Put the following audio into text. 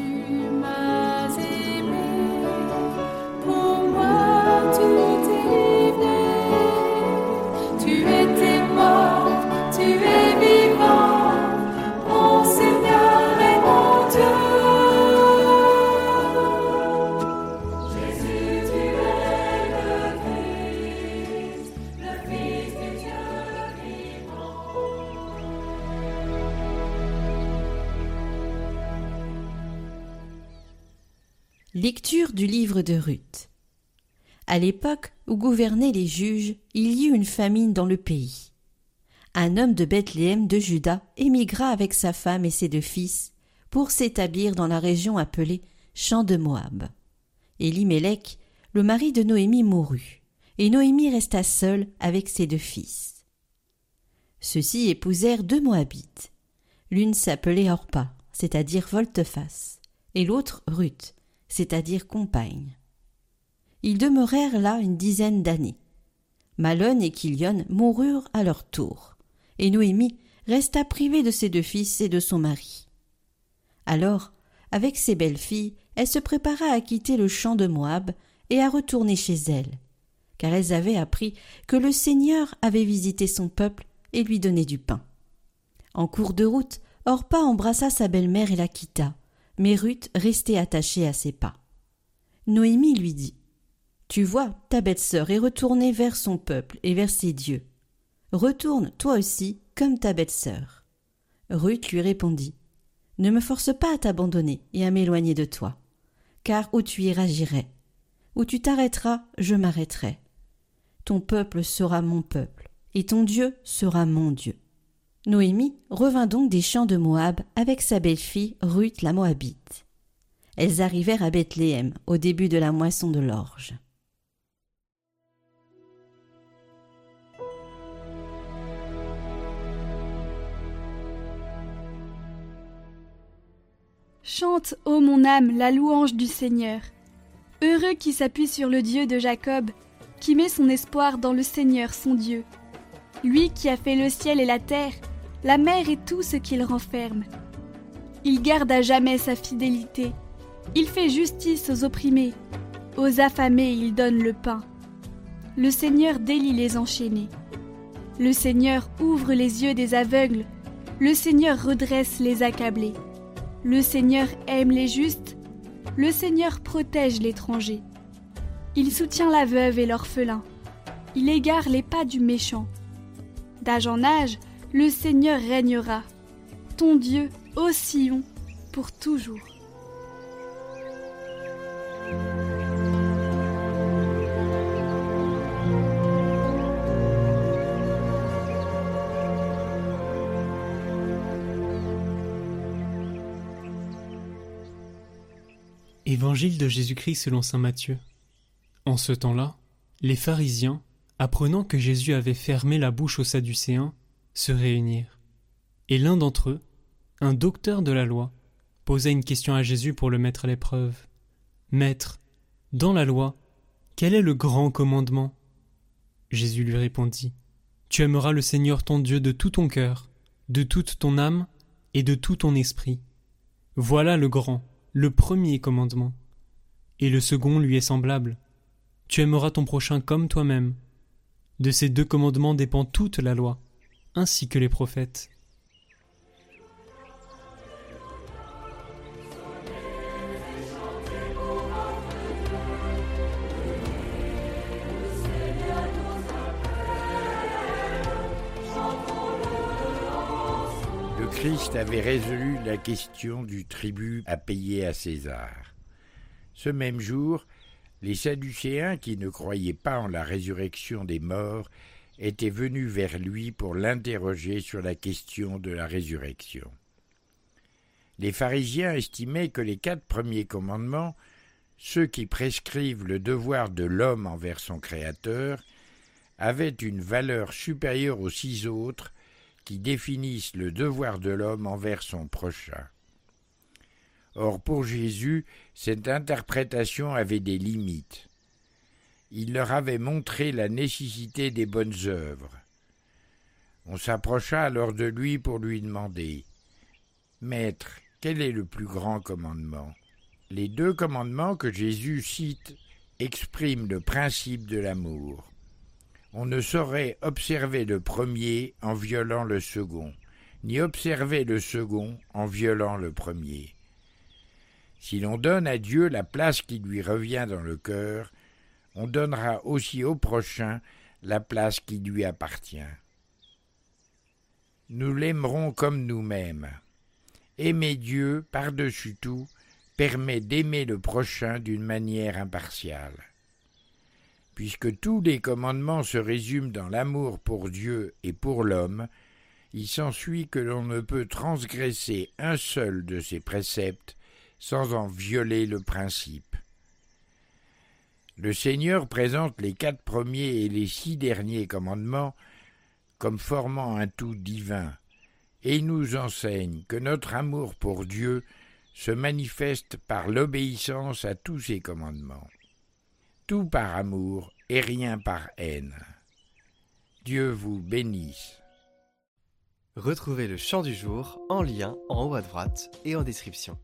you. Lecture du livre de Ruth. À l'époque où gouvernaient les juges, il y eut une famine dans le pays. Un homme de Bethléem de Juda émigra avec sa femme et ses deux fils pour s'établir dans la région appelée Champ de Moab. Elimelech, le mari de Noémie, mourut, et Noémie resta seule avec ses deux fils. Ceux-ci épousèrent deux Moabites. L'une s'appelait Orpa, c'est-à-dire volte-face, et l'autre Ruth, c'est-à-dire compagne. Ils demeurèrent là une dizaine d'années. Malone et Kilion moururent à leur tour, et Noémie resta privée de ses deux fils et de son mari. Alors, avec ses belles filles, elle se prépara à quitter le champ de Moab et à retourner chez elle, car elles avaient appris que le Seigneur avait visité son peuple et lui donné du pain. En cours de route, Orpa embrassa sa belle-mère et la quitta, mais Ruth restait attachée à ses pas. Noémie lui dit Tu vois, ta bête sœur est retournée vers son peuple et vers ses dieux. Retourne toi aussi comme ta bête sœur. Ruth lui répondit Ne me force pas à t'abandonner et à m'éloigner de toi, car où tu iras j'irai, où tu t'arrêteras je m'arrêterai. Ton peuple sera mon peuple, et ton Dieu sera mon Dieu. Noémie revint donc des champs de Moab avec sa belle-fille Ruth la Moabite. Elles arrivèrent à Bethléem au début de la moisson de l'orge. Chante, ô mon âme, la louange du Seigneur. Heureux qui s'appuie sur le Dieu de Jacob, qui met son espoir dans le Seigneur son Dieu. Lui qui a fait le ciel et la terre, la mer et tout ce qu'il renferme. Il garde à jamais sa fidélité. Il fait justice aux opprimés. Aux affamés, il donne le pain. Le Seigneur délie les enchaînés. Le Seigneur ouvre les yeux des aveugles. Le Seigneur redresse les accablés. Le Seigneur aime les justes. Le Seigneur protège l'étranger. Il soutient la veuve et l'orphelin. Il égare les pas du méchant. D'âge en âge, le Seigneur régnera, ton Dieu, ô Sion, pour toujours. Évangile de Jésus-Christ selon saint Matthieu. En ce temps-là, les pharisiens, apprenant que Jésus avait fermé la bouche aux Sadducéens, se réunirent. Et l'un d'entre eux, un docteur de la loi, posa une question à Jésus pour le mettre à l'épreuve. Maître, dans la loi, quel est le grand commandement? Jésus lui répondit. Tu aimeras le Seigneur ton Dieu de tout ton cœur, de toute ton âme et de tout ton esprit. Voilà le grand, le premier commandement. Et le second lui est semblable. Tu aimeras ton prochain comme toi-même. De ces deux commandements dépend toute la loi ainsi que les prophètes. Le Christ avait résolu la question du tribut à payer à César. Ce même jour, les Sadducéens qui ne croyaient pas en la résurrection des morts était venu vers lui pour l'interroger sur la question de la résurrection. Les pharisiens estimaient que les quatre premiers commandements, ceux qui prescrivent le devoir de l'homme envers son Créateur, avaient une valeur supérieure aux six autres qui définissent le devoir de l'homme envers son prochain. Or pour Jésus, cette interprétation avait des limites il leur avait montré la nécessité des bonnes œuvres. On s'approcha alors de lui pour lui demander Maître, Quel est le plus grand commandement? Les deux commandements que Jésus cite expriment le principe de l'amour. On ne saurait observer le premier en violant le second, ni observer le second en violant le premier. Si l'on donne à Dieu la place qui lui revient dans le cœur, on donnera aussi au prochain la place qui lui appartient. Nous l'aimerons comme nous-mêmes. Aimer Dieu par-dessus tout permet d'aimer le prochain d'une manière impartiale. Puisque tous les commandements se résument dans l'amour pour Dieu et pour l'homme, il s'ensuit que l'on ne peut transgresser un seul de ces préceptes sans en violer le principe. Le Seigneur présente les quatre premiers et les six derniers commandements comme formant un tout divin, et nous enseigne que notre amour pour Dieu se manifeste par l'obéissance à tous ses commandements. Tout par amour et rien par haine. Dieu vous bénisse. Retrouvez le chant du jour en lien en haut à droite et en description.